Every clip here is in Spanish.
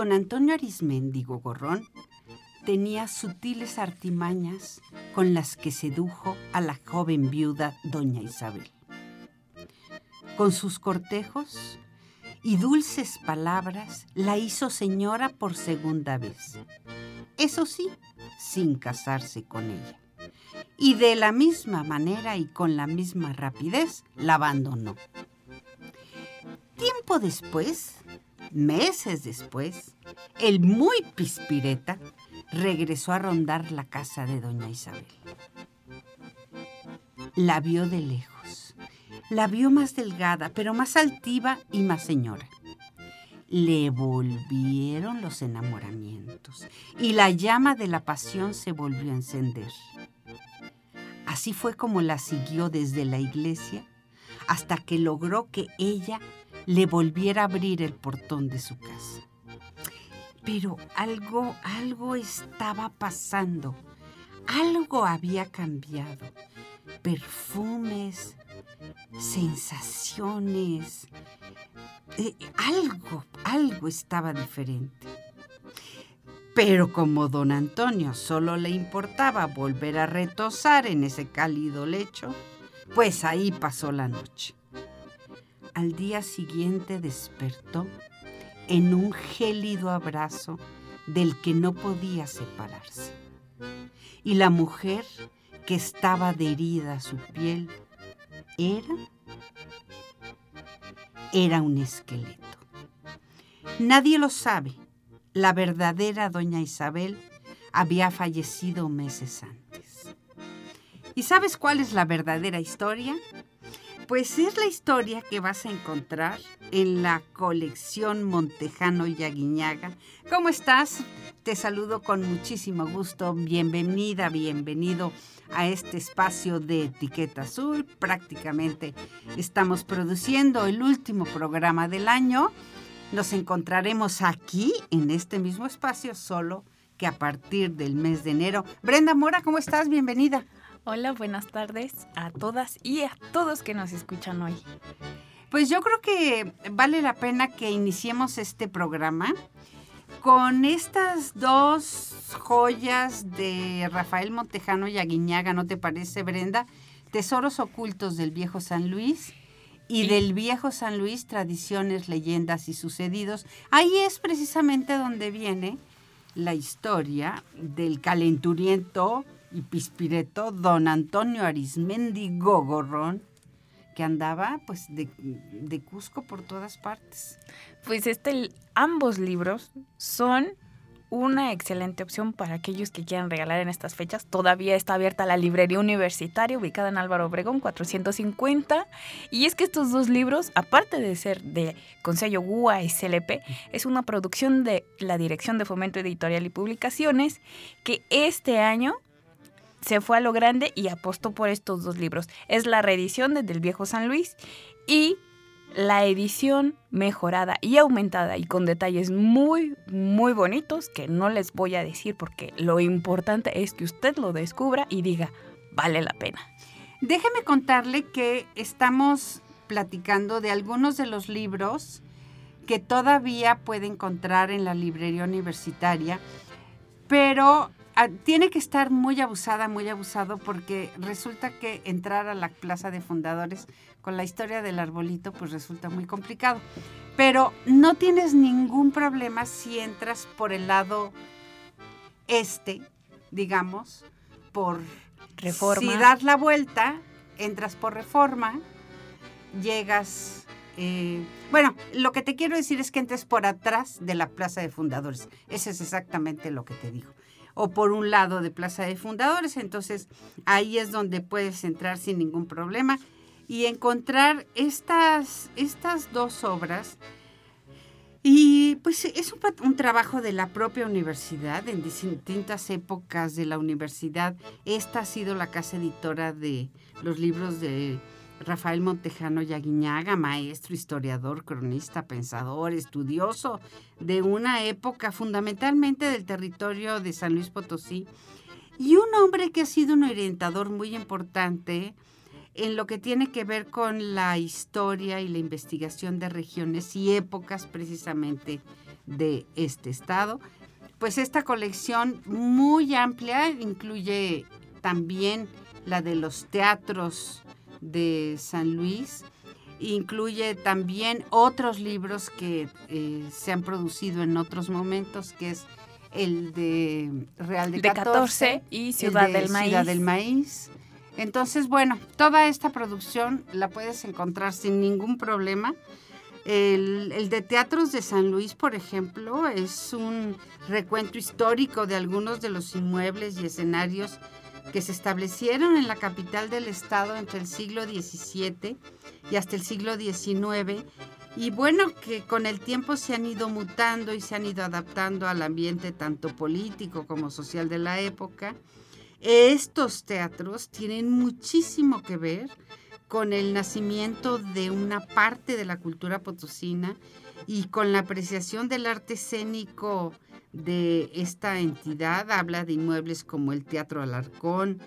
Don Antonio Arismendi Gorrón tenía sutiles artimañas con las que sedujo a la joven viuda doña Isabel. Con sus cortejos y dulces palabras la hizo señora por segunda vez. Eso sí, sin casarse con ella. Y de la misma manera y con la misma rapidez la abandonó. Tiempo después, Meses después, el muy pispireta regresó a rondar la casa de doña Isabel. La vio de lejos. La vio más delgada, pero más altiva y más señora. Le volvieron los enamoramientos y la llama de la pasión se volvió a encender. Así fue como la siguió desde la iglesia hasta que logró que ella le volviera a abrir el portón de su casa. Pero algo, algo estaba pasando. Algo había cambiado. Perfumes, sensaciones. Eh, algo, algo estaba diferente. Pero como don Antonio solo le importaba volver a retosar en ese cálido lecho, pues ahí pasó la noche al día siguiente despertó en un gélido abrazo del que no podía separarse. Y la mujer que estaba adherida a su piel era era un esqueleto. Nadie lo sabe. La verdadera doña Isabel había fallecido meses antes. ¿Y sabes cuál es la verdadera historia? Pues es la historia que vas a encontrar en la colección Montejano y Aguiñaga. ¿Cómo estás? Te saludo con muchísimo gusto. Bienvenida, bienvenido a este espacio de Etiqueta Azul. Prácticamente estamos produciendo el último programa del año. Nos encontraremos aquí, en este mismo espacio, solo que a partir del mes de enero. Brenda Mora, ¿cómo estás? Bienvenida. Hola, buenas tardes a todas y a todos que nos escuchan hoy. Pues yo creo que vale la pena que iniciemos este programa con estas dos joyas de Rafael Montejano y Aguiñaga, ¿no te parece, Brenda? Tesoros ocultos del viejo San Luis y del viejo San Luis, tradiciones, leyendas y sucedidos. Ahí es precisamente donde viene la historia del calenturiento y Pispireto, don Antonio Arismendi Gogorrón, que andaba pues de, de, Cusco por todas partes. Pues este, ambos libros son una excelente opción para aquellos que quieran regalar en estas fechas. Todavía está abierta la librería universitaria ubicada en Álvaro Obregón 450. Y es que estos dos libros, aparte de ser de Consejo GUA y es una producción de la Dirección de Fomento Editorial y Publicaciones que este año se fue a lo grande y apostó por estos dos libros. Es la reedición desde el viejo San Luis y la edición mejorada y aumentada y con detalles muy, muy bonitos que no les voy a decir porque lo importante es que usted lo descubra y diga, vale la pena. Déjeme contarle que estamos platicando de algunos de los libros que todavía puede encontrar en la librería universitaria, pero Ah, tiene que estar muy abusada, muy abusado, porque resulta que entrar a la plaza de fundadores con la historia del arbolito, pues resulta muy complicado. Pero no tienes ningún problema si entras por el lado este, digamos, por reforma. Si das la vuelta, entras por reforma, llegas eh, bueno, lo que te quiero decir es que entres por atrás de la Plaza de Fundadores. Eso es exactamente lo que te digo o por un lado de Plaza de Fundadores, entonces ahí es donde puedes entrar sin ningún problema. y encontrar estas, estas dos obras. Y pues es un, un, trabajo de la propia universidad, en distintas épocas de la universidad. Esta ha sido la casa editora de los libros de Rafael Montejano Yaguiñaga, maestro, historiador, cronista, pensador, estudioso de una época fundamentalmente del territorio de San Luis Potosí y un hombre que ha sido un orientador muy importante en lo que tiene que ver con la historia y la investigación de regiones y épocas precisamente de este estado. Pues esta colección muy amplia incluye también la de los teatros de San Luis. Incluye también otros libros que eh, se han producido en otros momentos, que es el de Real de, 14, y Ciudad del Maíz. Ciudad del Maíz. Entonces, bueno, toda esta producción la puedes encontrar sin ningún problema. El, el, de Teatros de San Luis, por ejemplo, es un recuento histórico de algunos de los inmuebles y escenarios que se establecieron en la capital del estado entre el siglo XVII y hasta el siglo XIX y bueno, que con el tiempo se han ido mutando y se han ido adaptando al ambiente tanto político como social de la época. Estos teatros tienen muchísimo que ver con el nacimiento de una parte de la cultura potosina y con la apreciación del arte escénico de esta entidad. Habla de inmuebles como el Teatro Alarcón,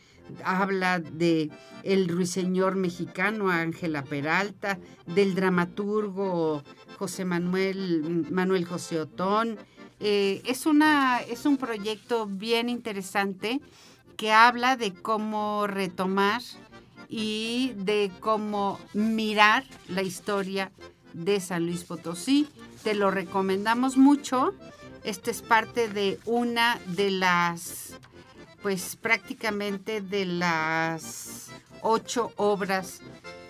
habla de el ruiseñor mexicano Ángela Peralta, del dramaturgo José Manuel, Manuel José Otón. Eh, es, una, es un proyecto bien interesante que habla de cómo retomar y de cómo mirar la historia de San Luis Potosí. Te lo recomendamos mucho. Este es parte de una de las, pues prácticamente de las ocho obras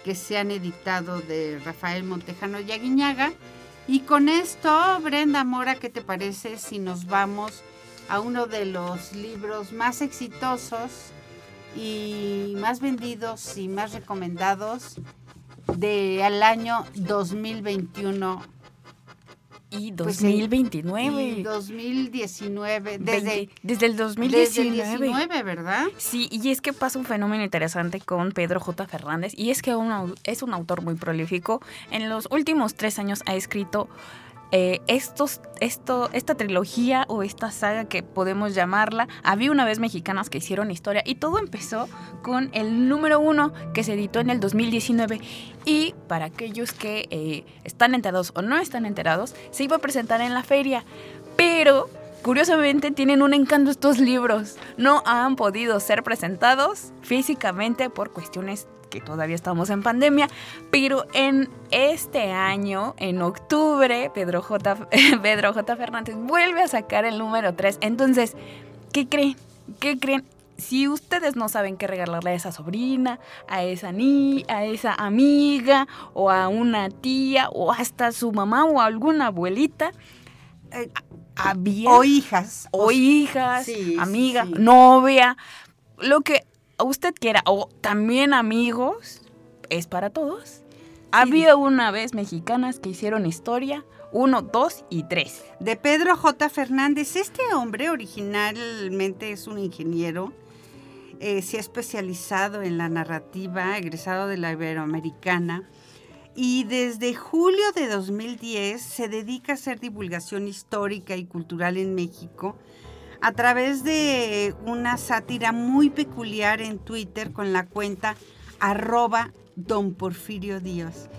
que se han editado de Rafael Montejano y Aguiñaga. Y con esto, Brenda Mora, ¿qué te parece si nos vamos a uno de los libros más exitosos y más vendidos y más recomendados del año 2021 y 2029. Pues y 2019. Desde, desde el 2019. ¿verdad? Sí, y es que pasa un fenómeno interesante con Pedro J. Fernández. Y es que es un autor muy prolífico. En los últimos tres años ha escrito eh, esto, esta trilogía o esta saga que podemos llamarla, había una vez mexicanas que hicieron historia y todo empezó con el número uno que se editó en el 2019 y para aquellos que eh, están enterados o no están enterados, se iba a presentar en la feria, pero curiosamente tienen un encanto estos libros. No han podido ser presentados físicamente por cuestiones que todavía estamos en pandemia, pero en este año, en octubre, Pedro J. Pedro J. Fernández vuelve a sacar el número 3. Entonces, ¿qué creen? ¿Qué creen? Si ustedes no saben qué regalarle a esa sobrina, a esa ni, a esa amiga, o a una tía, o hasta su mamá o a alguna abuelita, eh, había, o hijas, o, hijas, amiga, novia, lo que usted quiera, o también amigos, es para todos. Había una vez mexicanas que hicieron historia, uno, dos y tres. De Pedro J. Fernández. Este hombre originalmente es un ingeniero, eh, se ha especializado en la narrativa, egresado de la Iberoamericana, y desde julio de 2010 se dedica a hacer divulgación histórica y cultural en México a través de una sátira muy peculiar en Twitter con la cuenta arroba don Porfirio Díaz.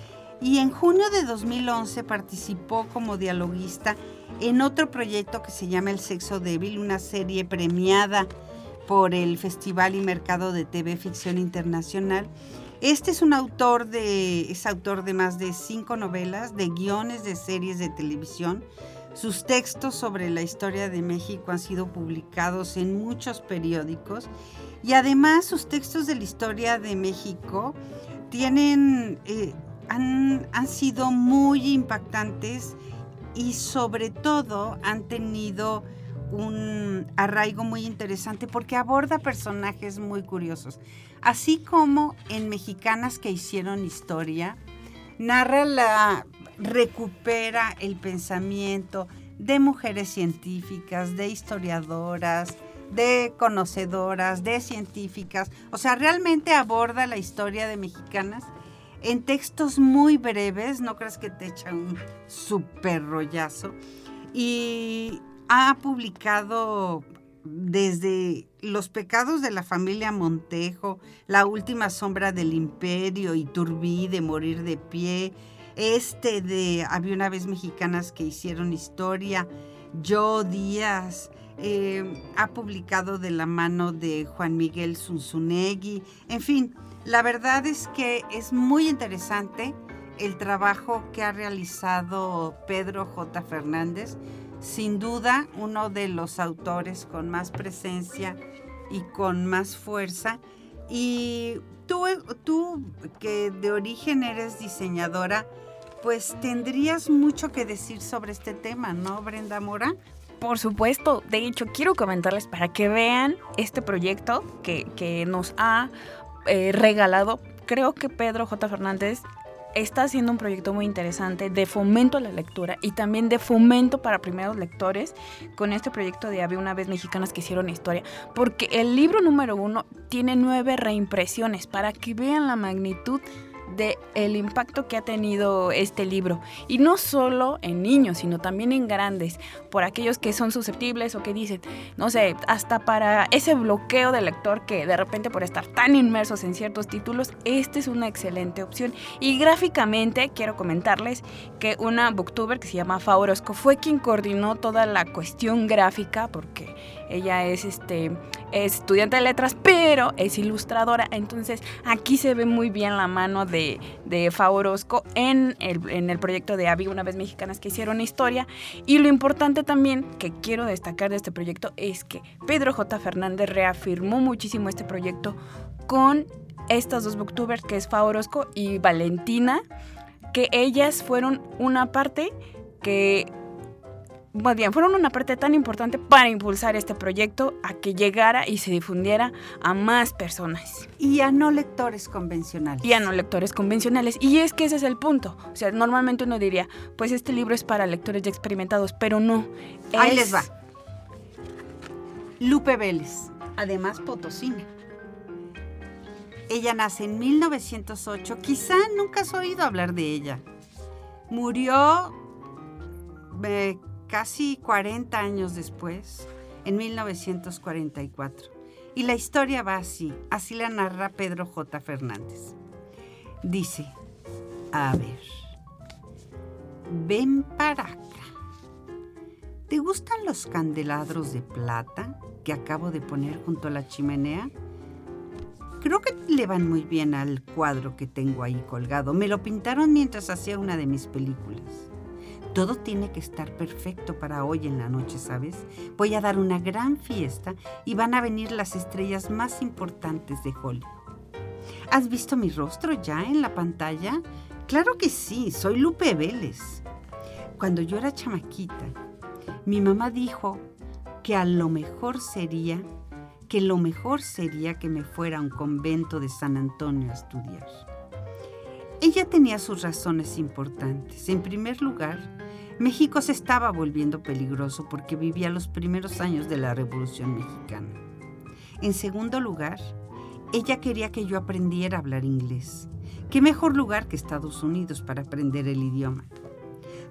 Y en junio de 2011 participó como dialoguista en otro proyecto que se llama El Sexo Débil, una serie premiada por el Festival y Mercado de TV Ficción Internacional. Este es un autor de, es autor de más de cinco novelas, de guiones de series de televisión, sus textos sobre la historia de México han sido publicados en muchos periódicos y además sus textos de la historia de México tienen, eh, han, han sido muy impactantes y sobre todo han tenido un arraigo muy interesante porque aborda personajes muy curiosos. Así como en Mexicanas que hicieron historia, narra la, recupera el pensamiento de mujeres científicas, de historiadoras, de conocedoras, de científicas. O sea, realmente aborda la historia de mexicanas en textos muy breves, no crees que te echa un super rollazo. Y ha publicado desde Los pecados de la familia Montejo, La última sombra del imperio, y Turbí de morir de pie, este de Había una vez mexicanas que hicieron historia, Yo Díaz, eh, ha publicado de la mano de Juan Miguel Zunzunegui, en fin, la verdad es que es muy interesante el trabajo que ha realizado Pedro J. Fernández, sin duda uno de los autores con más presencia y con más fuerza. Y tú, tú que de origen eres diseñadora, pues tendrías mucho que decir sobre este tema, ¿no, Brenda Mora? Por supuesto, de hecho quiero comentarles para que vean este proyecto que, que nos ha eh, regalado. Creo que Pedro J. Fernández está haciendo un proyecto muy interesante de fomento a la lectura y también de fomento para primeros lectores con este proyecto de Había una vez mexicanas que hicieron historia, porque el libro número uno tiene nueve reimpresiones para que vean la magnitud de el impacto que ha tenido este libro. Y no solo en niños sino también en grandes por aquellos que son susceptibles o que dicen no sé hasta para ese bloqueo del lector que de repente por estar tan inmersos en ciertos títulos esta es una excelente opción. Y gráficamente quiero comentarles que una booktuber que se llama Favorosco fue quien coordinó toda la cuestión gráfica porque ella es este es estudiante de letras, pero es ilustradora. Entonces aquí se ve muy bien la mano de, de Favorosco en el, en el proyecto de Avi, una vez mexicanas que hicieron historia. Y lo importante también que quiero destacar de este proyecto es que Pedro J. Fernández reafirmó muchísimo este proyecto con estas dos booktubers, que es Favorosco y Valentina, que ellas fueron una parte que más bien, fueron una parte tan importante para impulsar este proyecto a que llegara y se difundiera a más personas. Y a no lectores convencionales. Y a no lectores convencionales. Y es que ese es el punto. O sea, normalmente uno diría, pues este libro es para lectores ya experimentados, pero no. Ahí les va. Lupe Vélez, además potosina. Ella nace en 1908, quizá nunca has oído hablar de ella. Murió eh, casi 40 años después, en 1944. Y la historia va así, así la narra Pedro J. Fernández. Dice, a ver, ven para acá. ¿Te gustan los candelabros de plata que acabo de poner junto a la chimenea? Creo que le van muy bien al cuadro que tengo ahí colgado. Me lo pintaron mientras hacía una de mis películas. Todo tiene que estar perfecto para hoy en la noche, ¿sabes? Voy a dar una gran fiesta y van a venir las estrellas más importantes de Hollywood. ¿Has visto mi rostro ya en la pantalla? Claro que sí, soy Lupe Vélez. Cuando yo era chamaquita, mi mamá dijo que a lo mejor sería, que lo mejor sería que me fuera a un convento de San Antonio a estudiar. Ella tenía sus razones importantes. En primer lugar, México se estaba volviendo peligroso porque vivía los primeros años de la Revolución Mexicana. En segundo lugar, ella quería que yo aprendiera a hablar inglés. ¿Qué mejor lugar que Estados Unidos para aprender el idioma?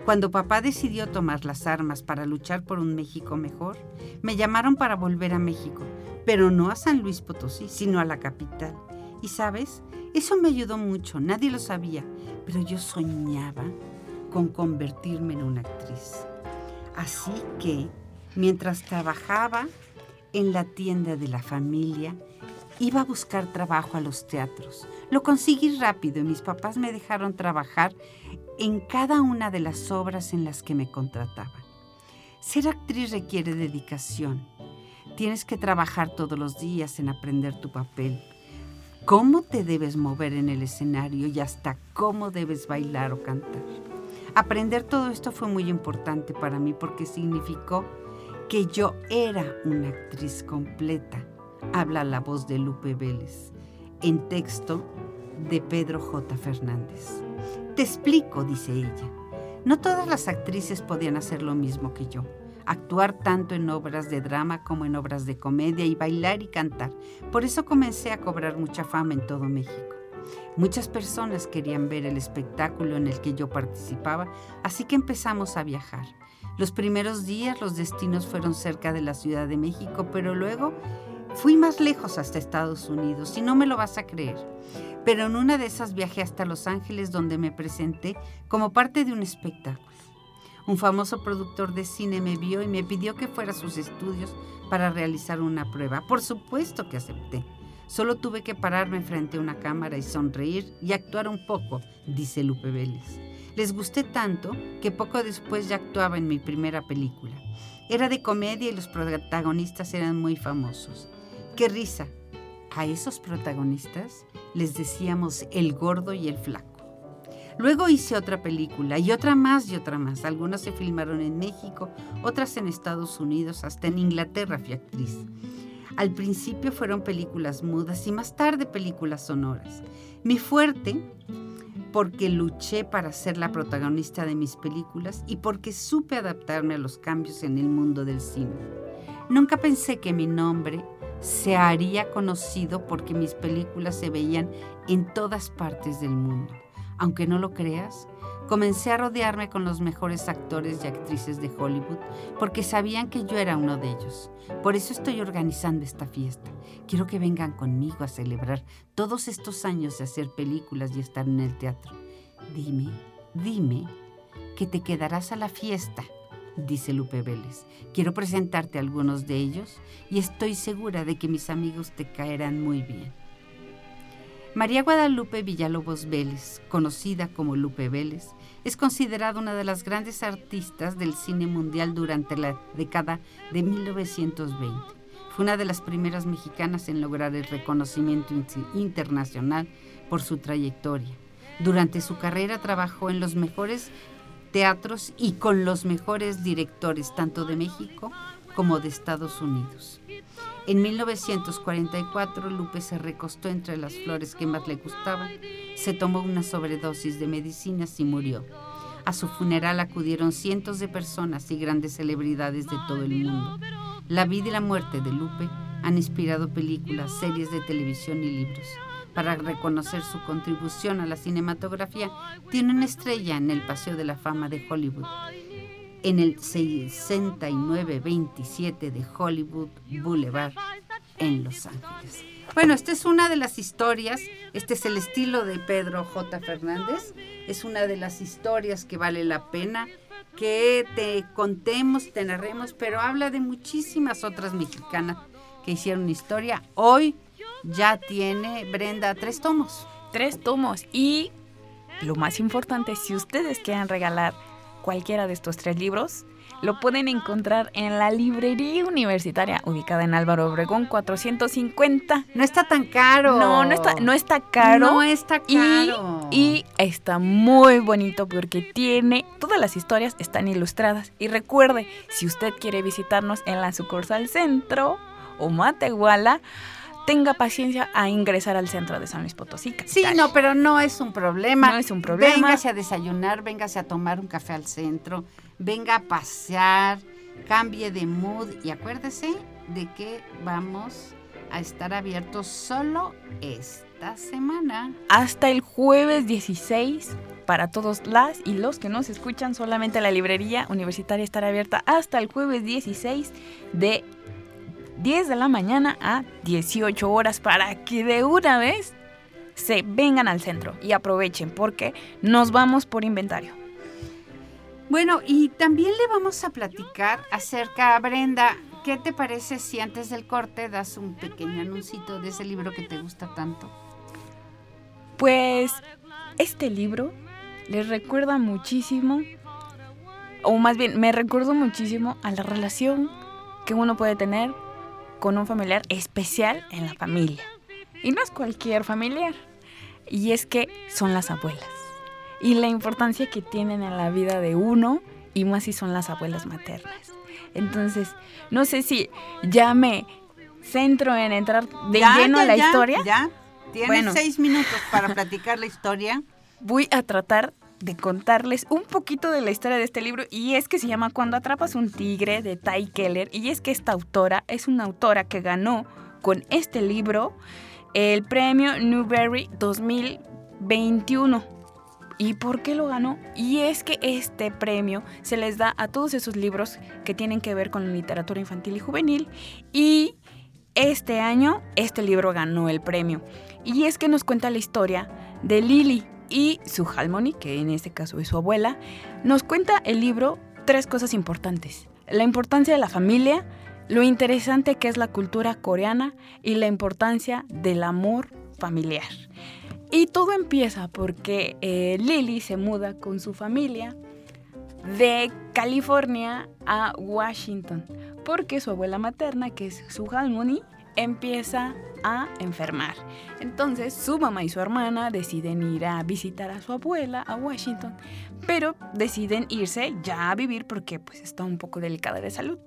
Cuando papá decidió tomar las armas para luchar por un México mejor, me llamaron para volver a México, pero no a San Luis Potosí, sino a la capital. Y sabes, eso me ayudó mucho, nadie lo sabía, pero yo soñaba con convertirme en una actriz. Así que, mientras trabajaba en la tienda de la familia, iba a buscar trabajo a los teatros. Lo conseguí rápido y mis papás me dejaron trabajar en cada una de las obras en las que me contrataban. Ser actriz requiere dedicación. Tienes que trabajar todos los días en aprender tu papel, cómo te debes mover en el escenario y hasta cómo debes bailar o cantar. Aprender todo esto fue muy importante para mí porque significó que yo era una actriz completa, habla la voz de Lupe Vélez, en texto de Pedro J. Fernández. Te explico, dice ella. No todas las actrices podían hacer lo mismo que yo actuar tanto en obras de drama como en obras de comedia y bailar y cantar. Por eso comencé a cobrar mucha fama en todo México. Muchas personas querían ver el espectáculo en el que yo participaba, así que empezamos a viajar. Los primeros días los destinos fueron cerca de la Ciudad de México, pero luego fui más lejos hasta Estados Unidos y no me lo vas a creer. Pero en una de esas viajé hasta Los Ángeles donde me presenté como parte de un espectáculo. Un famoso productor de cine me vio y me pidió que fuera a sus estudios para realizar una prueba. Por supuesto que acepté. Solo tuve que pararme frente a una cámara y sonreír y actuar un poco, dice Lupe Vélez. Les gusté tanto que poco después ya actuaba en mi primera película. Era de comedia y los protagonistas eran muy famosos. ¡Qué risa! A esos protagonistas les decíamos el gordo y el flaco. Luego hice otra película y otra más y otra más. Algunas se filmaron en México, otras en Estados Unidos, hasta en Inglaterra fui actriz. Al principio fueron películas mudas y más tarde películas sonoras. Mi fuerte porque luché para ser la protagonista de mis películas y porque supe adaptarme a los cambios en el mundo del cine. Nunca pensé que mi nombre se haría conocido porque mis películas se veían en todas partes del mundo aunque no lo creas, comencé a rodearme con los mejores actores y actrices de Hollywood porque sabían que yo era uno de ellos. Por eso estoy organizando esta fiesta. Quiero que vengan conmigo a celebrar todos estos años de hacer películas y estar en el teatro. Dime, dime que te quedarás a la fiesta, dice Lupe Vélez. Quiero presentarte a algunos de ellos y estoy segura de que mis amigos te caerán muy bien. María Guadalupe Villalobos Vélez, conocida como Lupe Vélez, es considerada una de las grandes artistas del cine mundial durante la década de 1920. Fue una de las primeras mexicanas en lograr el reconocimiento internacional por su trayectoria. Durante su carrera trabajó en los mejores teatros y con los mejores directores tanto de México como de Estados Unidos. En 1944 Lupe se recostó entre las flores que más le gustaban, se tomó una sobredosis de medicinas y murió. A su funeral acudieron cientos de personas y grandes celebridades de todo el mundo. La vida y la muerte de Lupe han inspirado películas, series de televisión y libros. Para reconocer su contribución a la cinematografía, tiene una estrella en el Paseo de la Fama de Hollywood en el 6927 de Hollywood Boulevard en Los Ángeles. Bueno, esta es una de las historias, este es el estilo de Pedro J. Fernández, es una de las historias que vale la pena que te contemos, te narremos, pero habla de muchísimas otras mexicanas que hicieron historia. Hoy ya tiene Brenda tres tomos. Tres tomos y lo más importante, si ustedes quieren regalar cualquiera de estos tres libros, lo pueden encontrar en la librería universitaria ubicada en Álvaro Obregón 450. No está tan caro. No, no está, no está caro. No está caro. Y, está muy bonito porque tiene, todas las historias están ilustradas. Y recuerde, si usted quiere visitarnos en la sucursal centro o Matehuala, tenga paciencia a ingresar al centro de San Luis Potosí. Sí, no, pero no es un problema. No es un problema. Véngase a desayunar, véngase a tomar un café al centro, venga a pasear, cambie de mood y acuérdese de que vamos a estar abiertos solo esta semana. Hasta el jueves 16 para todos las y los que nos escuchan, solamente la librería universitaria estará abierta hasta el jueves 16 de 10 de la mañana a 18 horas para que de una vez se vengan al centro y aprovechen porque nos vamos por inventario. Bueno, y también le vamos a platicar acerca, Brenda, ¿qué te parece si antes del corte das un pequeño anuncito de ese libro que te gusta tanto? Pues este libro les recuerda muchísimo, o más bien me recuerdo muchísimo a la relación que uno puede tener con un familiar especial en la familia. Y no es cualquier familiar. Y es que son las abuelas. Y la importancia que tienen en la vida de uno, y más si son las abuelas maternas. Entonces, no sé si ya me centro en entrar de Ya, lleno ya, a la ya, historia. Ya, tienes Bueno. seis minutos para platicar la historia. voy a tratar de contarles un poquito de la historia de este libro y es que se llama Cuando atrapas un tigre de Ty Keller y es que esta autora es una autora que ganó con este libro el premio Newbery 2021. ¿Y por qué lo ganó? Y es que este premio se les da a todos esos libros que tienen que ver con literatura infantil y juvenil y este año este libro ganó el premio. Y es que nos cuenta la historia de Lily y su Halmony, que en este caso es su abuela. Nos cuenta el libro tres cosas importantes. La importancia de la familia, lo interesante que es la cultura coreana y la importancia del amor familiar. Y todo empieza porque eh, Lily se muda con su familia de California a Washington, porque su abuela materna, que es su Halmony, empieza a enfermar. Entonces su mamá y su hermana deciden ir a visitar a su abuela a Washington, pero deciden irse ya a vivir porque pues está un poco delicada de salud.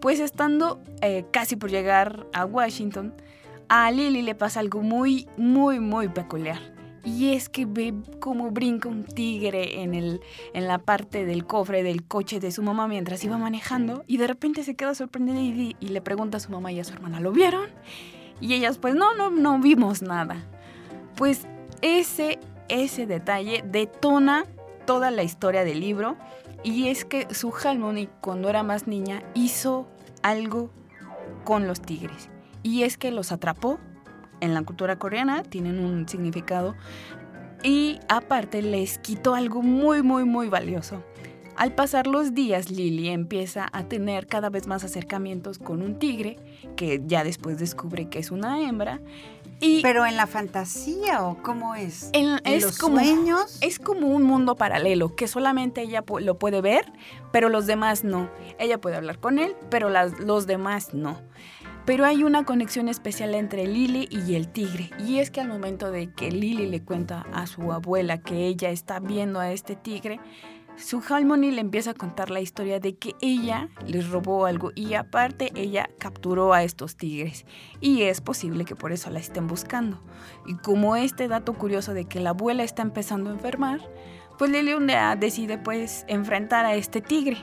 Pues estando eh, casi por llegar a Washington, a Lily le pasa algo muy, muy, muy peculiar. Y es que ve cómo brinca un tigre en, el, en la parte del cofre del coche de su mamá mientras iba manejando y de repente se queda sorprendida y, le pregunta a su mamá y a su hermana, ¿lo vieron? Y ellas pues no, no, no vimos nada. Pues ese, ese detalle detona toda la historia del libro y es que su Halmony cuando era más niña hizo algo con los tigres y es que los atrapó en la cultura coreana, tienen un significado y aparte les quitó algo muy muy muy valioso. Al pasar los días, Lily empieza a tener cada vez más acercamientos con un tigre, que ya después descubre que es una hembra. Y Pero en la fantasía o cómo es? en- ¿En es los como sueños? es como un mundo paralelo que solamente ella lo puede ver, pero los demás no. Ella puede hablar con él, pero las- los demás no. Pero hay una conexión especial entre Lily y el tigre. Y es que al momento de que Lily le cuenta a su abuela que ella está viendo a este tigre, su Halmony le empieza a contar la historia de que ella les robó algo y aparte ella capturó a estos tigres. Y es posible que por eso la estén buscando. Y como este dato curioso de que la abuela está empezando a enfermar, pues Lily decide pues enfrentar a este tigre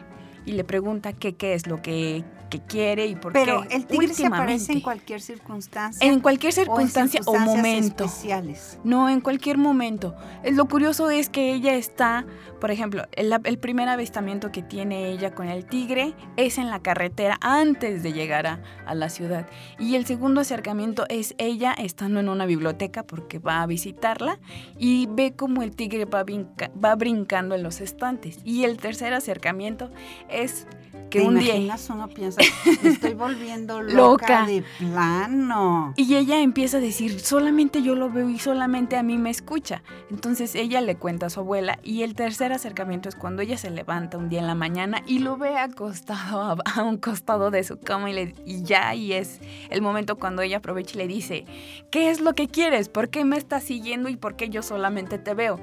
y le pregunta que qué es lo que, que quiere y por Pero qué. el tigre se aparece en cualquier circunstancia. En cualquier o en circunstancia o, momento. especiales. No, en cualquier momento. Lo curioso es que ella está, por ejemplo, el, el primer avistamiento que tiene ella con el tigre es en la carretera antes de llegar a, a la ciudad. Y el segundo acercamiento es ella estando en una biblioteca porque va a visitarla y ve como el tigre va, brinca- va brincando en los estantes. Y el tercer acercamiento es que ¿Te un día... imaginas? Uno piensa, me estoy volviendo loca, Loca. de plano. Y ella empieza a decir, solamente yo lo veo y solamente a mí me escucha. Entonces ella le cuenta a su abuela y el tercer acercamiento es cuando ella se levanta un día en la mañana y lo ve acostado a, a un costado de su cama y, le- y ya y es el momento cuando ella aprovecha y le dice, ¿qué es lo que quieres? ¿Por qué me estás siguiendo y por qué yo solamente te veo?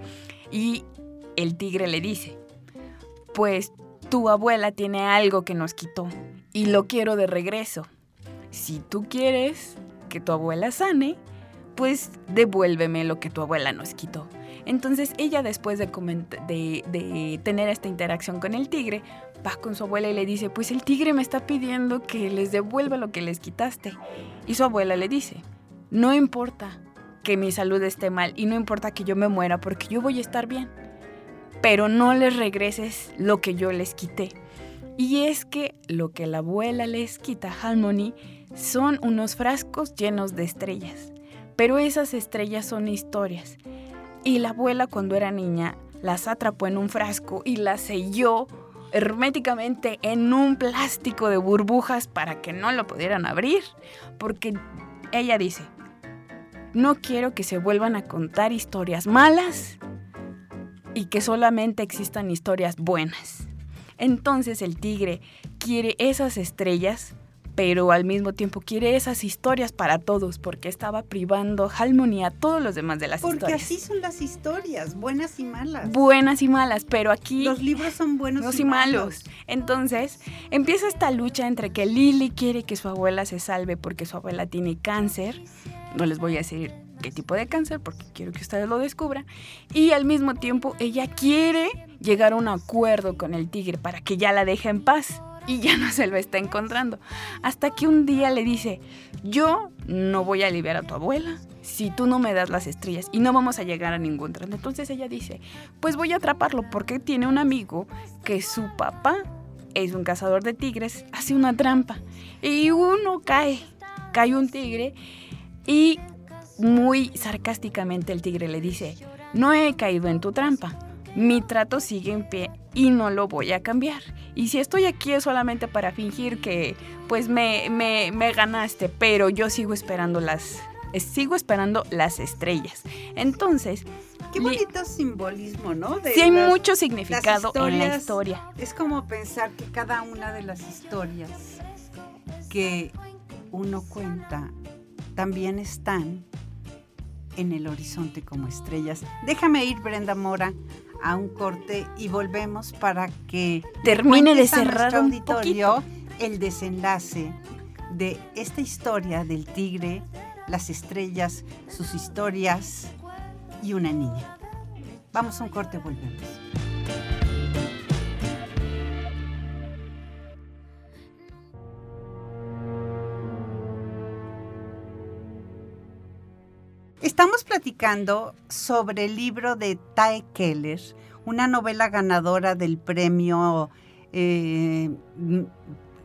Y el tigre le dice, pues tu abuela tiene algo que nos quitó y lo quiero de regreso. Si tú quieres que tu abuela sane, pues devuélveme lo que tu abuela nos quitó. Entonces ella después de, tener esta interacción con el tigre, va con su abuela y le dice, pues el tigre me está pidiendo que les devuelva lo que les quitaste. Y su abuela le dice, no importa que mi salud esté mal y no importa que yo me muera porque yo voy a estar bien, pero no les regreses lo que yo les quité. Y es que lo que la abuela les quita a Harmony son unos frascos llenos de estrellas. Pero esas estrellas son historias. Y la abuela cuando era niña las atrapó en un frasco y las selló herméticamente en un plástico de burbujas para que no lo pudieran abrir. Porque ella dice, no quiero que se vuelvan a contar historias malas y que solamente existan historias buenas. Entonces el tigre quiere esas estrellas pero al mismo tiempo quiere esas historias para todos porque estaba privando Halmony a todos los demás de las Porque historias. así son las historias, buenas y malas. Buenas y malas, pero aquí Los libros son buenos buenos y malos. Entonces, empieza esta lucha entre que Lily quiere que su abuela se salve porque su abuela tiene cáncer. No les voy a decir qué tipo de cáncer porque quiero que ustedes lo descubran. Y al mismo tiempo, ella quiere llegar a un acuerdo con el tigre para que ya la deje en paz. Y ya no se lo está encontrando. Hasta que un día le dice, yo no voy a aliviar a tu abuela si tú no me das las estrellas y no vamos a llegar a ningún tren. Entonces ella dice, pues voy a atraparlo porque tiene un amigo que su papá es un cazador de tigres, hace una trampa y uno cae, cae un tigre y muy sarcásticamente el tigre le dice, no he caído en tu trampa, mi trato sigue en pie y no lo voy a cambiar. Y si estoy aquí es solamente para fingir que pues me, me, me ganaste, pero yo sigo esperando las... Sigo esperando las estrellas. Entonces, Qué bonito simbolismo, ¿no? De sí hay las- mucho significado en la historia. Es como pensar que cada una de las historias que uno cuenta también están en el horizonte como estrellas. Déjame ir, Brenda Mora, a un corte y volvemos para que Termine de cerrar un auditorio el desenlace de esta historia del tigre, las estrellas, sus historias y una niña. Vamos a un corte, volvemos. Estamos platicando sobre el libro de Tae Keller, una novela ganadora del premio eh,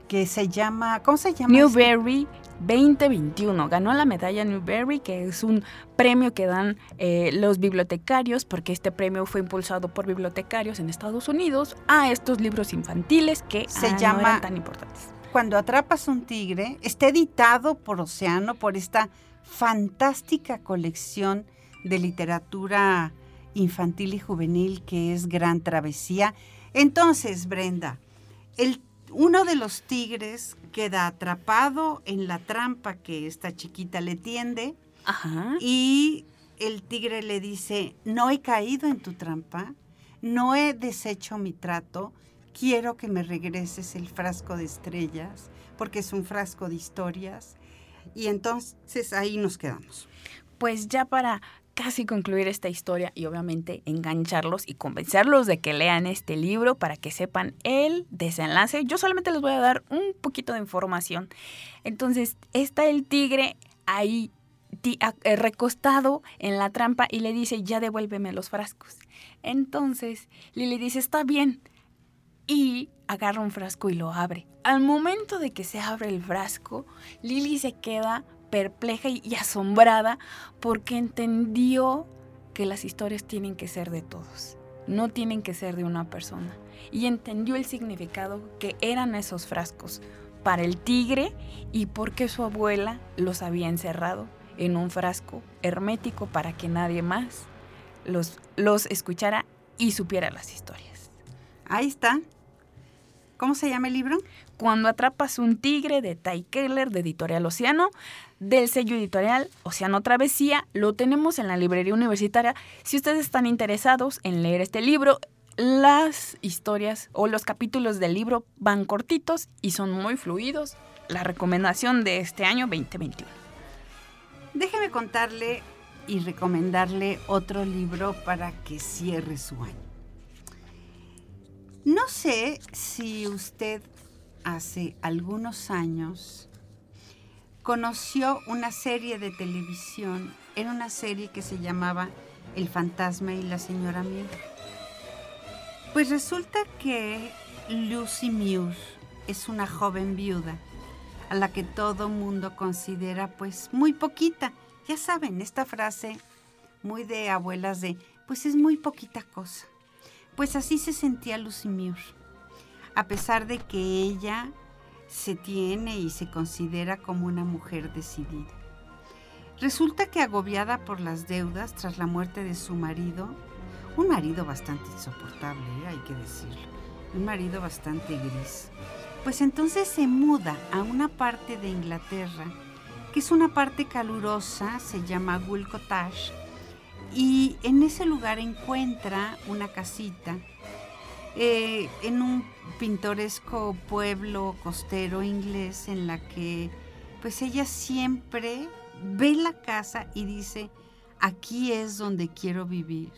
que se llama, ¿cómo se llama? este? Newbery 2021. Ganó la medalla Newbery, que es un premio que dan eh, los bibliotecarios, porque este premio fue impulsado por bibliotecarios en Estados Unidos a estos libros infantiles que Se ah, no llama- eran tan importantes. Cuando atrapas un tigre, está editado por Océano, por esta fantástica colección de literatura infantil y juvenil que es Gran Travesía. Entonces, Brenda, el, uno de los tigres queda atrapado en la trampa que esta chiquita le tiende Ajá. y el tigre le dice, no he caído en tu trampa, no he deshecho mi trato, quiero que me regreses el frasco de estrellas, porque es un frasco de historias. Y entonces ahí nos quedamos. Pues ya para casi concluir esta historia y obviamente engancharlos y convencerlos de que lean este libro para que sepan el desenlace. Yo solamente les voy a dar un poquito de información. Entonces, está el tigre ahí eh, recostado en la trampa y le dice, ya devuélveme los frascos. Entonces, Lily dice, está bien. Y agarra un frasco y lo abre. Al momento de que se abre el frasco, Lily se queda perpleja y, asombrada porque entendió que las historias tienen que ser de todos, no tienen que ser de una persona. Y entendió el significado que eran esos frascos para el tigre y por qué su abuela los había encerrado en un frasco hermético para que nadie más los, los escuchara y supiera las historias. Ahí está. ¿Cómo se llama el libro? Cuando atrapas un tigre de Ty Keller de Editorial Océano, del sello editorial Océano Travesía, lo tenemos en la librería universitaria. Si ustedes están interesados en leer este libro, las historias o los capítulos del libro van cortitos y son muy fluidos. La recomendación de este año 2021. Déjeme contarle y recomendarle otro libro para que cierre su año. No sé si usted hace algunos años conoció una serie de televisión, era una serie que se llamaba El fantasma y la señora Muir. Pues resulta que Lucy Muir es una joven viuda a la que todo mundo considera pues muy poquita. Ya saben, esta frase muy de abuelas de pues es muy poquita cosa. Pues así se sentía Lucy Muir. A pesar de que ella se tiene y se considera como una mujer decidida. Resulta que agobiada por las deudas tras la muerte de su marido, un marido bastante insoportable, ¿eh? hay que decirlo, un marido bastante gris, Pues entonces se muda a una parte de Inglaterra, que es una parte calurosa, se llama y en ese lugar encuentra una casita eh, en un pintoresco pueblo costero inglés en la que pues ella siempre ve la casa y dice, aquí es donde quiero vivir.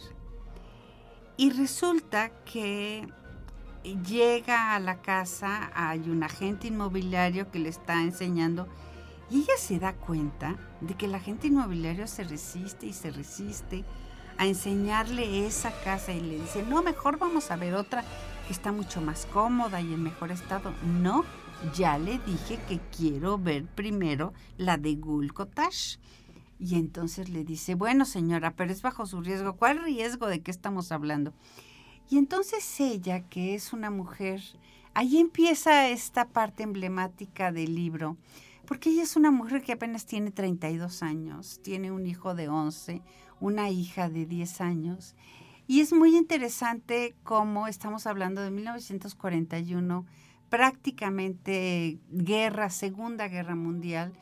Y resulta que llega a la casa, hay un agente inmobiliario que le está enseñando ella se da cuenta de que el agente inmobiliario se resiste y se resiste a enseñarle esa casa y le dice, no, mejor vamos a ver otra que está mucho más cómoda y en mejor estado. No, ya le dije que quiero ver primero la de Gul Cottage. Y entonces le dice, bueno señora, pero es bajo su riesgo. ¿Cuál riesgo de qué estamos hablando? Y entonces ella, que es una mujer, ahí empieza esta parte emblemática del libro, porque ella es una mujer que apenas tiene 32 años, tiene un hijo de 11, una hija de 10 años, y es muy interesante cómo estamos hablando de 1941, prácticamente guerra, Segunda Guerra Mundial,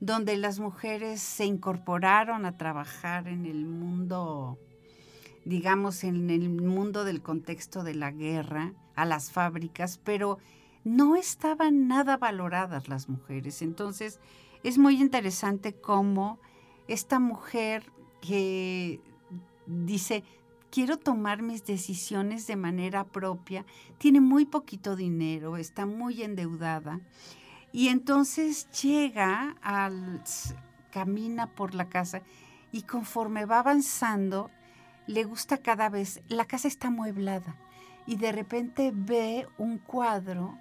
donde las mujeres se incorporaron a trabajar en el mundo, digamos, en el mundo del contexto de la guerra, a las fábricas, pero no estaban nada valoradas las mujeres. Entonces, es muy interesante cómo esta mujer que dice, quiero tomar mis decisiones de manera propia, tiene muy poquito dinero, está muy endeudada. Y entonces llega al, camina por la casa y conforme va avanzando, le gusta cada vez, la casa está amueblada y de repente ve un cuadro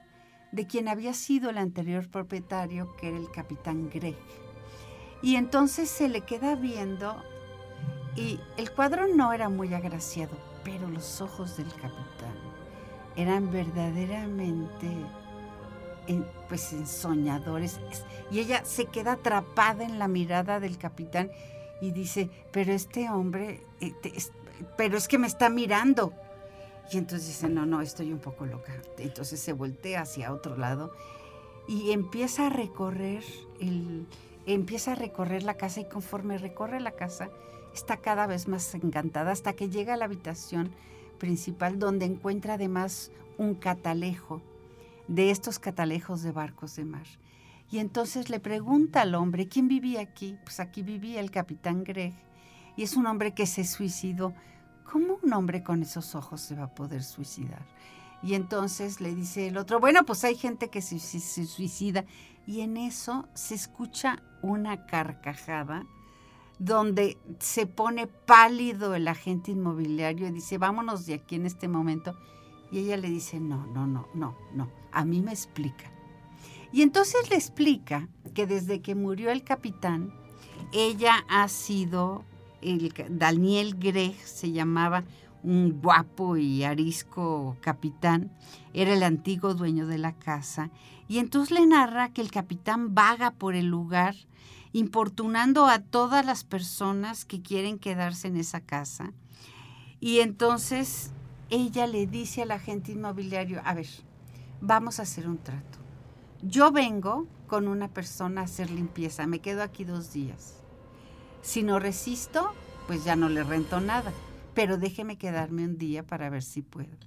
de quien había sido el anterior propietario, que era el capitán Greg. Y entonces se le queda viendo y el cuadro no era muy agraciado, pero los ojos del capitán eran verdaderamente pues ensoñadores. Y ella se queda atrapada en la mirada del capitán y dice, pero este hombre, eh, pero es que me está mirando. Y entonces dice, no, no, estoy un poco loca. Entonces se voltea hacia otro lado y empieza a recorrer el, empieza a recorrer la casa y conforme recorre la casa, está cada vez más encantada hasta que llega a la habitación principal donde encuentra además un catalejo de estos catalejos de barcos de mar. Y entonces le pregunta al hombre, ¿quién vivía aquí? Pues aquí vivía el capitán Greg. Y es un hombre que se suicidó. ¿Cómo un hombre con esos ojos se va a poder suicidar? Y entonces le dice el otro, bueno, pues hay gente que se, suicida. Y en eso se escucha una carcajada donde se pone pálido el agente inmobiliario y dice, vámonos de aquí en este momento. Y ella le dice, no, no, no, no, no, a mí me explica. Y entonces le explica que desde que murió el capitán, ella ha sido, el, Daniel Greg se llamaba, un guapo y arisco capitán, era el antiguo dueño de la casa, y entonces le narra que el capitán vaga por el lugar importunando a todas las personas que quieren quedarse en esa casa. Y entonces ella le dice al agente inmobiliario, a ver, vamos a hacer un trato. Yo vengo con una persona a hacer limpieza, me quedo aquí dos días. Si no resisto, pues ya no le rento nada, pero déjeme quedarme un día para ver si puedo.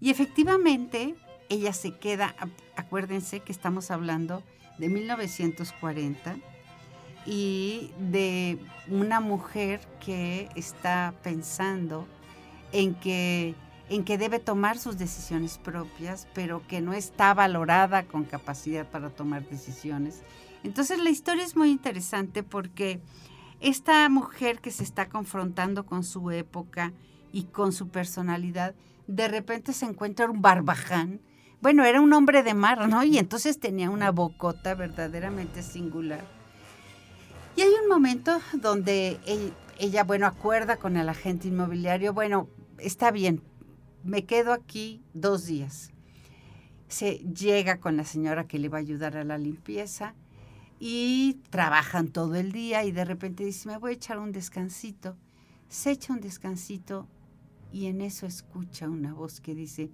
Y efectivamente, ella se queda, acuérdense que estamos hablando de 1940, y de una mujer que está pensando en que, en que debe tomar sus decisiones propias, pero que no está valorada con capacidad para tomar decisiones. Entonces la historia es muy interesante porque esta mujer que se está confrontando con su época y con su personalidad, de repente se encuentra un barbaján. Bueno, era un hombre de mar, ¿no? Y entonces tenía una bocota verdaderamente singular y hay un momento donde ella, bueno, acuerda con el agente inmobiliario, bueno, está bien, me quedo aquí dos días. Se llega con la señora que le va a ayudar a la limpieza y trabajan todo el día y de repente dice, me voy a echar un descansito. Se echa un descansito y en eso escucha una voz que dice,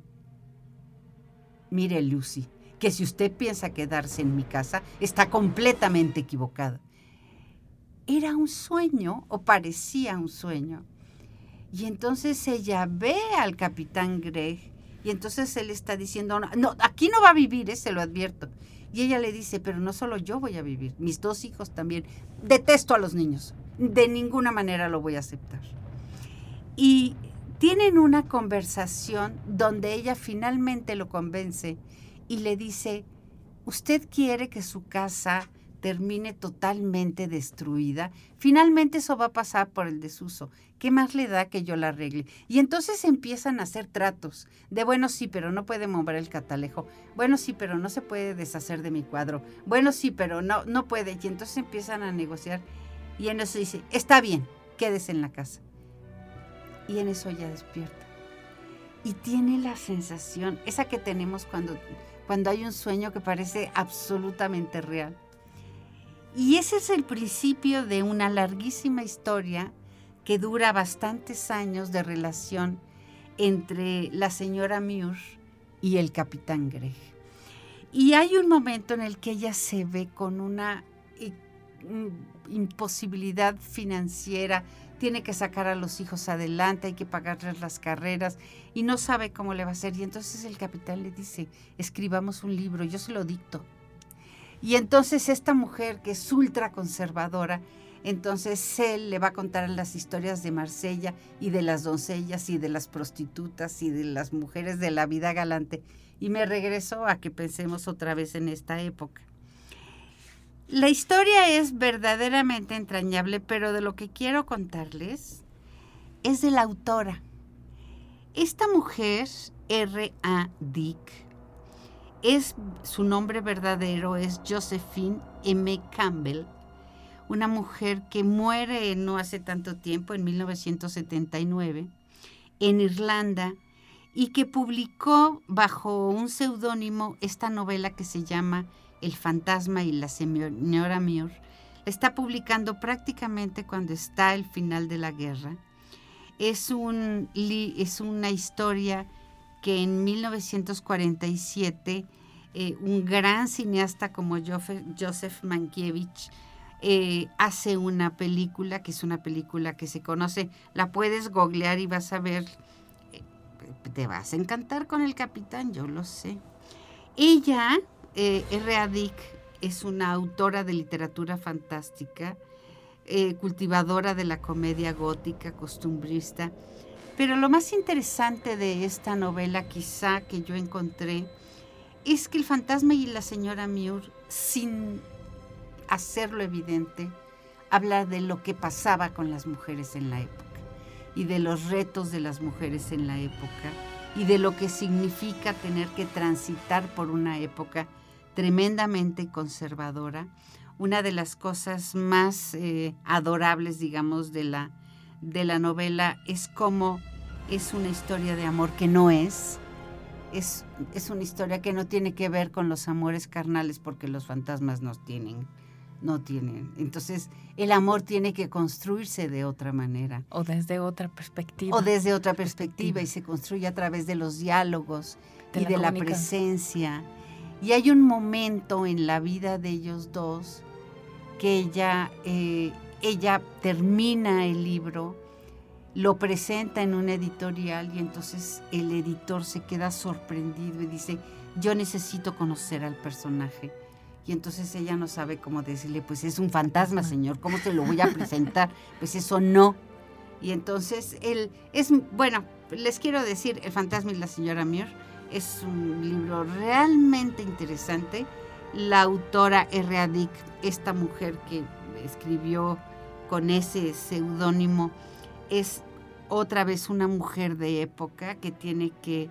mire Lucy, que si usted piensa quedarse en mi casa, está completamente equivocada. Era un sueño o parecía un sueño. Y entonces ella ve al capitán Greg y entonces él está diciendo, no, aquí no va a vivir, eh, se lo advierto. Y ella le dice, pero no solo yo voy a vivir, mis dos hijos también. Detesto a los niños, de ninguna manera lo voy a aceptar. Y tienen una conversación donde ella finalmente lo convence y le dice, usted quiere que su casa termine totalmente destruida, finalmente eso va a pasar por el desuso. ¿Qué más le da que yo la arregle? Y entonces empiezan a hacer tratos de, bueno, sí, pero no puede mover el catalejo. Bueno, sí, pero no se puede deshacer de mi cuadro. Bueno, sí, pero no, no puede. Y entonces empiezan a negociar. Y en eso dice, está bien, quédese en la casa. Y en eso ella despierta. Y tiene la sensación, esa que tenemos cuando, cuando hay un sueño que parece absolutamente real y ese es el principio de una larguísima historia que dura bastantes años de relación entre la señora Muir y el capitán Greg. Y hay un momento en el que ella se ve con una eh, mm, imposibilidad financiera, tiene que sacar a los hijos adelante, hay que pagarles las carreras y no sabe cómo le va a hacer. Y entonces el capitán le dice, escribamos un libro, yo se lo dicto. Y entonces esta mujer que es ultra conservadora, entonces él le va a contar las historias de Marsella y de las doncellas y de las prostitutas y de las mujeres de la vida galante. Y me regreso a que pensemos otra vez en esta época. La historia es verdaderamente entrañable, pero de lo que quiero contarles es de la autora. Esta mujer, R.A. Dick, es, su nombre verdadero es Josephine M. Campbell, una mujer que muere no hace tanto tiempo, en 1979, en Irlanda, y que publicó bajo un seudónimo esta novela que se llama El fantasma y la señora Muir. está publicando prácticamente cuando está el final de la guerra. Es, un, es una historia que en 1947 eh, un gran cineasta como Joseph Mankiewicz eh, hace una película, que es una película que se conoce, la puedes googlear y vas a ver, eh, te vas a encantar con el capitán, yo lo sé. Ella, R.A. Dick, es una autora de literatura fantástica, cultivadora de la comedia gótica, costumbrista, pero lo más interesante de esta novela quizá que yo encontré es que el fantasma y la señora Muir, sin hacerlo evidente, habla de lo que pasaba con las mujeres en la época y de los retos de las mujeres en la época y de lo que significa tener que transitar por una época tremendamente conservadora. Una de las cosas más eh, adorables, digamos, de la de la novela es cómo es una historia de amor que no es. Es, es una historia que no tiene que ver con los amores carnales porque los fantasmas no tienen no tienen. Entonces, el amor tiene que construirse de otra manera. O desde otra perspectiva. O desde otra perspectiva, y se construye a través de los diálogos y de la presencia. Y hay un momento en la vida de ellos dos que ella eh, ella termina el libro, lo presenta en un editorial y entonces el editor se queda sorprendido y dice, yo necesito conocer al personaje. Y entonces ella no sabe cómo decirle, pues es un fantasma, señor, ¿cómo te lo voy a presentar? Pues eso no. Y entonces él es, bueno, les quiero decir, El fantasma y la señora Muir es un libro realmente interesante. La autora R.A. Esta mujer que escribió con ese seudónimo es otra vez una mujer de época que tiene que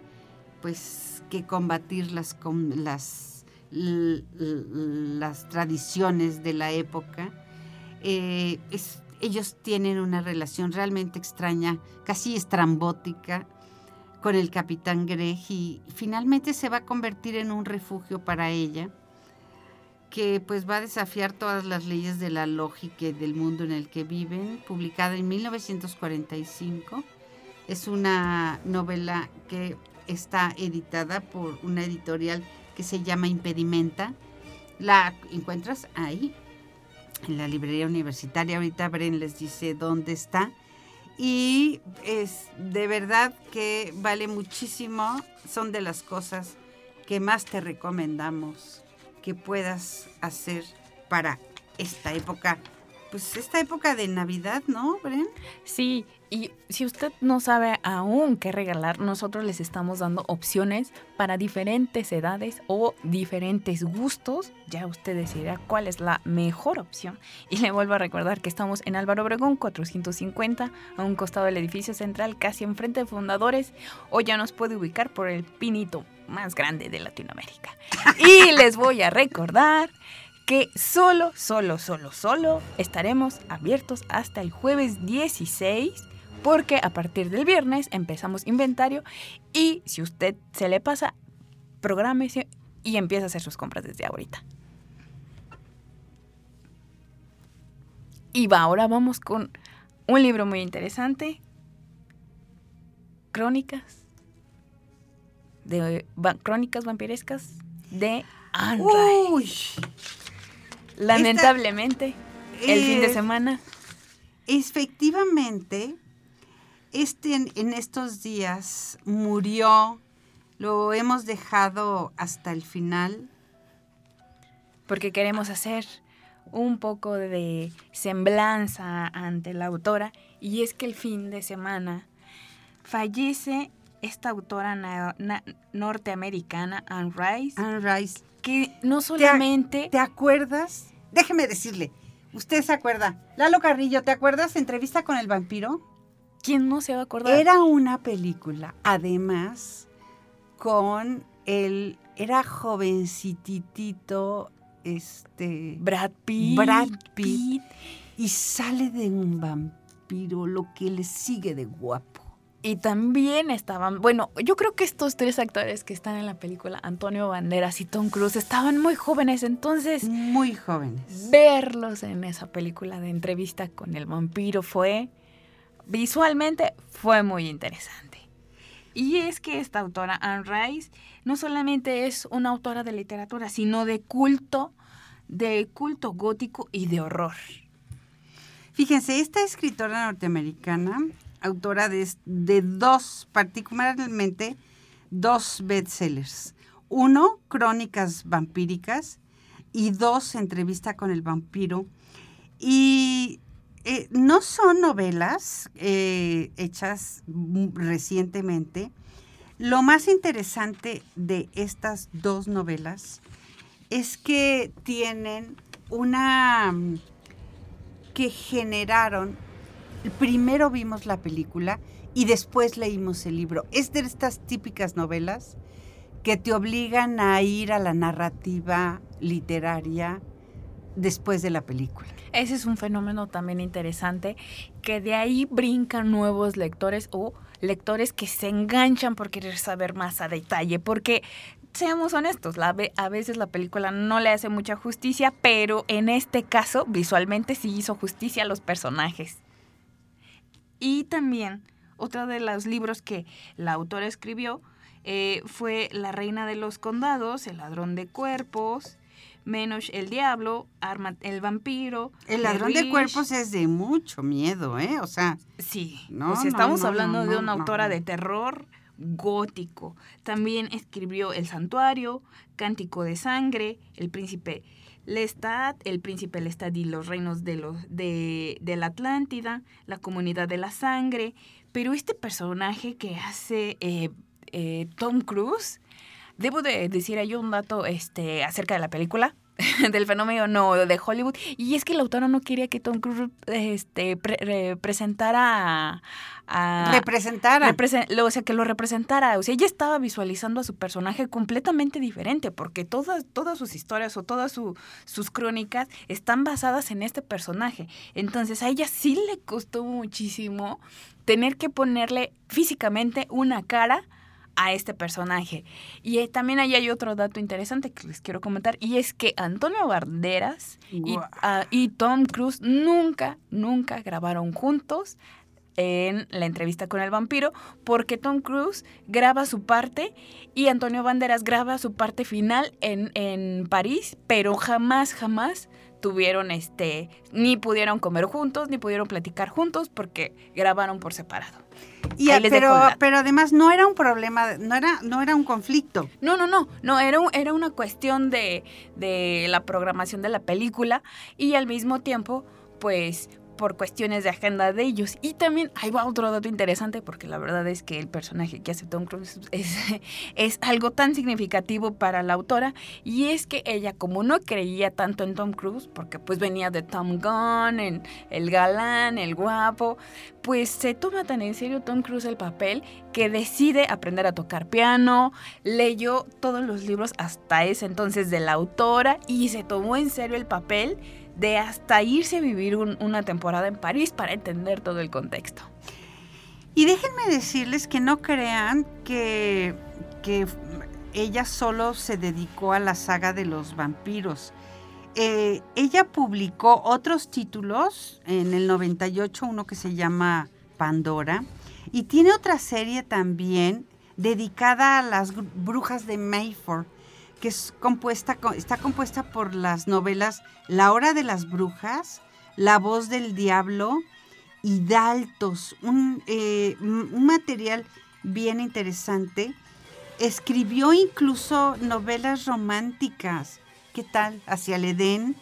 pues que combatir las, las, las tradiciones de la época. Eh, ellos tienen una relación realmente extraña, casi estrambótica, con el capitán Greg y finalmente se va a convertir en un refugio para ella que pues va a desafiar todas las leyes de la lógica y del mundo en el que viven, publicada en 1945. Es una novela que está editada por una editorial que se llama Impedimenta. La encuentras ahí, en la librería universitaria. Ahorita Bren les dice dónde está. Y es de verdad que vale muchísimo. Son de las cosas que más te recomendamos que puedas hacer para esta época pues esta época de Navidad, ¿no, Bren? Sí, y si usted no sabe aún qué regalar, nosotros les estamos dando opciones para diferentes edades o diferentes gustos. Ya usted decidirá cuál es la mejor opción. Y le vuelvo a recordar que estamos en Álvaro Obregón 450, a un costado del edificio central, casi enfrente de Fundadores, o ya nos puede ubicar por el pinito más grande de Latinoamérica. Y les voy a recordar que solo, solo, solo, solo estaremos abiertos hasta el jueves 16 porque a partir del viernes empezamos inventario y si usted se le pasa, prográmese y empieza a hacer sus compras desde ahorita. Y va, ahora vamos con un libro muy interesante, Crónicas de Crónicas vampirescas de Anne Uy. Lamentablemente, el fin de semana. Efectivamente, este en, estos días murió, lo hemos dejado hasta el final. Porque queremos hacer un poco de semblanza ante la autora y es que el fin de semana fallece esta autora norteamericana Anne Rice. Anne Rice que no solamente... ¿Te, acuerdas? Déjeme decirle, usted se acuerda. Lalo Carrillo, ¿te acuerdas entrevista con el vampiro? ¿Quién no se va a acordar? Era una película, además, con el... Era jovencitito, este... Brad Pitt. Brad Pitt. Y sale de un vampiro, lo que le sigue de guapo. Y también estaban, bueno, yo creo que estos tres actores que están en la película, Antonio Banderas y Tom Cruise, estaban muy jóvenes, entonces... Muy jóvenes. Verlos en esa película de entrevista con el vampiro fue, visualmente, fue muy interesante. Y es que esta autora, Anne Rice, no solamente es una autora de literatura, sino de culto, de culto gótico y de horror. Fíjense, esta escritora norteamericana autora de, de dos, particularmente dos bestsellers. Uno, Crónicas Vampíricas, y dos, Entrevista con el Vampiro. Y eh, no son novelas eh, hechas recientemente. Lo más interesante de estas dos novelas es que tienen una que generaron primero vimos la película y después leímos el libro. Es de estas típicas novelas que te obligan a ir a la narrativa literaria después de la película. Ese es un fenómeno también interesante, que de ahí brincan nuevos lectores o lectores que se enganchan por querer saber más a detalle, porque seamos honestos, a veces la película no le hace mucha justicia, pero en este caso visualmente sí hizo justicia a los personajes. Y también otro de los libros que la autora escribió eh, fue La Reina de los Condados, El Ladrón de Cuerpos, Menos el Diablo, Arma, el Vampiro. El Ladrón de Cuerpos es de mucho miedo, ¿eh? O sea. Sí. No, pues estamos hablando de una autora de terror gótico. También escribió El Santuario, Cántico de Sangre, El Príncipe Lestat, el príncipe Lestat y los reinos de, los, de, la Atlántida, la comunidad de la sangre, pero este personaje que hace eh, eh, Tom Cruise, debo de decir ahí un dato este, acerca de la película, del fenómeno no, de Hollywood. Y es que la autora no quería que Tom Cruise este, representara a... representara. o sea, que lo representara. O sea, ella estaba visualizando a su personaje completamente diferente, porque todas, todas sus historias o todas sus crónicas están basadas en este personaje. Entonces a ella sí le costó muchísimo tener que ponerle físicamente una cara a este personaje. Y eh, también ahí hay otro dato interesante que les quiero comentar, y es que Antonio Banderas y, ah, y, Tom Cruise nunca, nunca grabaron juntos en la entrevista con el vampiro, porque Tom Cruise graba su parte y Antonio Banderas graba su parte final en, en París, pero jamás, jamás tuvieron este, ni pudieron comer juntos, ni pudieron platicar juntos porque grabaron por separado. Y, pero, pero además no era un problema, no era, no era un conflicto. No, no, no, no, era, era una cuestión de, de la programación de la película y al mismo tiempo, pues por cuestiones de agenda de ellos. Y también, ahí va otro dato interesante, porque la verdad es que el personaje que hace Tom Cruise es, es algo tan significativo para la autora, y es que ella, como no creía tanto en Tom Cruise, porque pues venía de Tom Gunn, en el galán, el guapo, pues se toma tan en serio Tom Cruise el papel que decide aprender a tocar piano, leyó todos los libros hasta ese entonces de la autora y se tomó en serio el papel de hasta irse a vivir una temporada en París para entender todo el contexto. Y déjenme decirles que no crean que, que ella solo se dedicó a la saga de los vampiros. Eh, ella publicó otros títulos en el 98, uno que se llama Pandora, y tiene otra serie también dedicada a las brujas de Mayford que es compuesta, está compuesta por las novelas La Hora de las Brujas, La Voz del Diablo y Daltos, un, eh, un material bien interesante. Escribió incluso novelas románticas. ¿Qué tal? Hacia el Edén.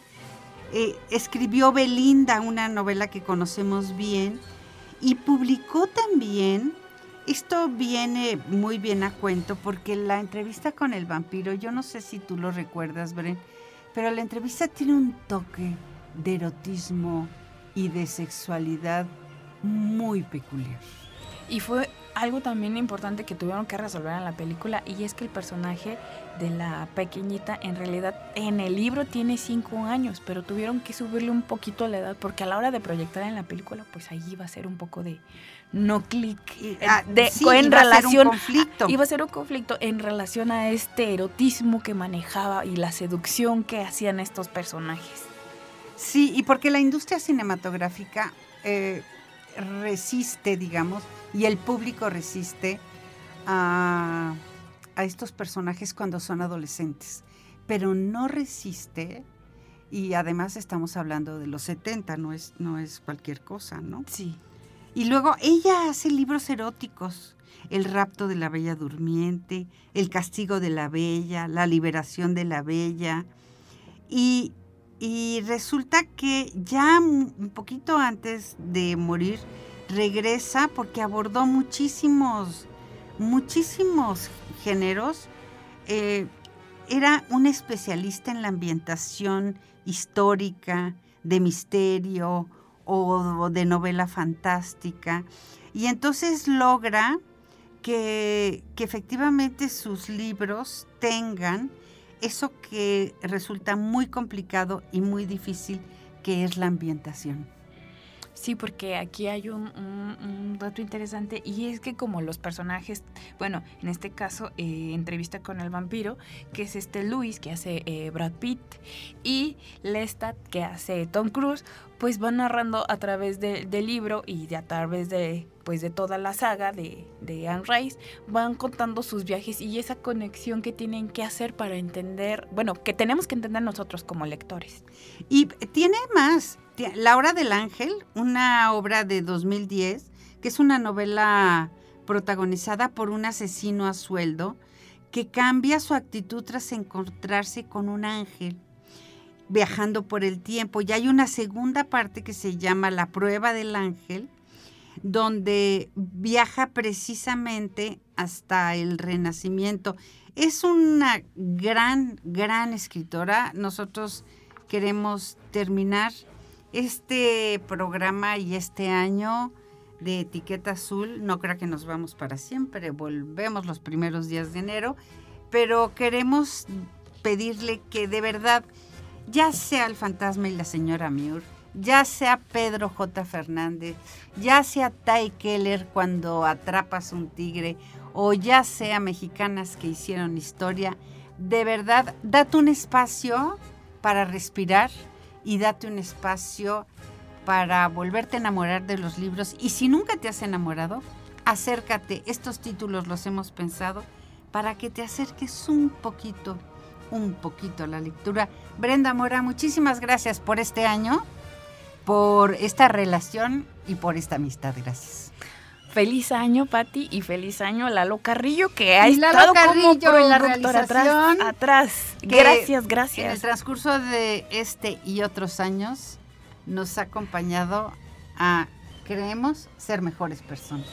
Eh, escribió Belinda, una novela que conocemos bien. Y publicó también esto viene muy bien a cuento porque la entrevista con el vampiro, yo no sé si tú lo recuerdas, Bren, pero la entrevista tiene un toque de erotismo y de sexualidad muy peculiar. Y fue algo también importante que tuvieron que resolver en la película y es que el personaje de la pequeñita en realidad en el libro tiene cinco años, pero tuvieron que subirle un poquito la edad porque a la hora de proyectar en la película pues ahí iba a ser un poco de no clic eh, ah, de, en relación conflicto. iba a ser un conflicto en relación a este erotismo que manejaba y la seducción que hacían estos personajes. Sí, y porque la industria cinematográfica eh, resiste, digamos, y el público resiste a, a estos personajes cuando son adolescentes, pero no resiste y además estamos hablando de los 70, no es, no es cualquier cosa, ¿no? Sí. Y luego ella hace libros eróticos, El rapto de la bella durmiente, El castigo de la bella, La liberación de la bella. Y, y resulta que ya un poquito antes de morir, regresa porque abordó muchísimos, muchísimos géneros. Eh, era un especialista en la ambientación histórica, de misterio, o de novela fantástica. Y entonces logra que, que, efectivamente sus libros tengan eso que resulta muy complicado y muy difícil, que es la ambientación. Sí, porque aquí hay un, dato interesante y es que como los personajes, bueno, en este caso eh, entrevista con el vampiro, que es este Luis que hace eh, Brad Pitt y Lestat que hace Tom Cruise, pues van narrando a través del libro y a través de pues de toda la saga de, de Anne Rice, van contando sus viajes y esa conexión que tienen que hacer para entender, bueno, que tenemos que entender nosotros como lectores. Y tiene más, La Hora del Ángel, una obra de 2010, que es una novela protagonizada por un asesino a sueldo que cambia su actitud tras encontrarse con un ángel viajando por el tiempo. Y hay una segunda parte que se llama La prueba del ángel, donde viaja precisamente hasta el renacimiento. Es una gran, gran escritora. Nosotros queremos terminar este programa y este año de etiqueta azul. No creo que nos vamos para siempre, volvemos los primeros días de enero, pero queremos pedirle que de verdad, ya sea el fantasma y la señora Muir, ya sea Pedro J. Fernández, ya sea Ty Keller cuando atrapas un tigre, o ya sea mexicanas que hicieron historia, de verdad, date un espacio para respirar y date un espacio para volverte a enamorar de los libros. Y si nunca te has enamorado, acércate. Estos títulos los hemos pensado para que te acerques un poquito, un poquito a la lectura. Brenda Mora, muchísimas gracias por este año, por esta relación y por esta amistad. Gracias. Feliz año, Patti, y feliz año Lalo Carrillo, que ha estado como en la realización. Atrás, atrás. Gracias, gracias. En el transcurso de este y otros años nos ha acompañado a, creemos, ser mejores personas.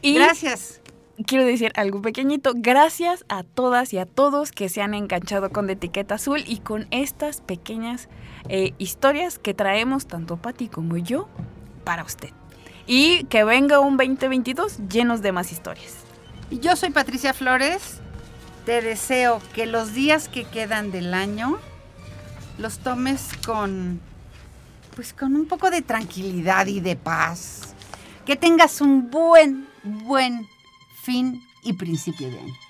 Y gracias. Quiero decir algo pequeñito. Gracias a todas y a todos que se han enganchado con de etiqueta azul y con estas pequeñas eh, historias que traemos tanto Patti como yo para usted y que venga un 2022 llenos de más historias. Yo soy Patricia Flores. Te deseo que los días que quedan del año los tomes con pues con un poco de tranquilidad y de paz. Que tengas un buen buen fin y principio de año.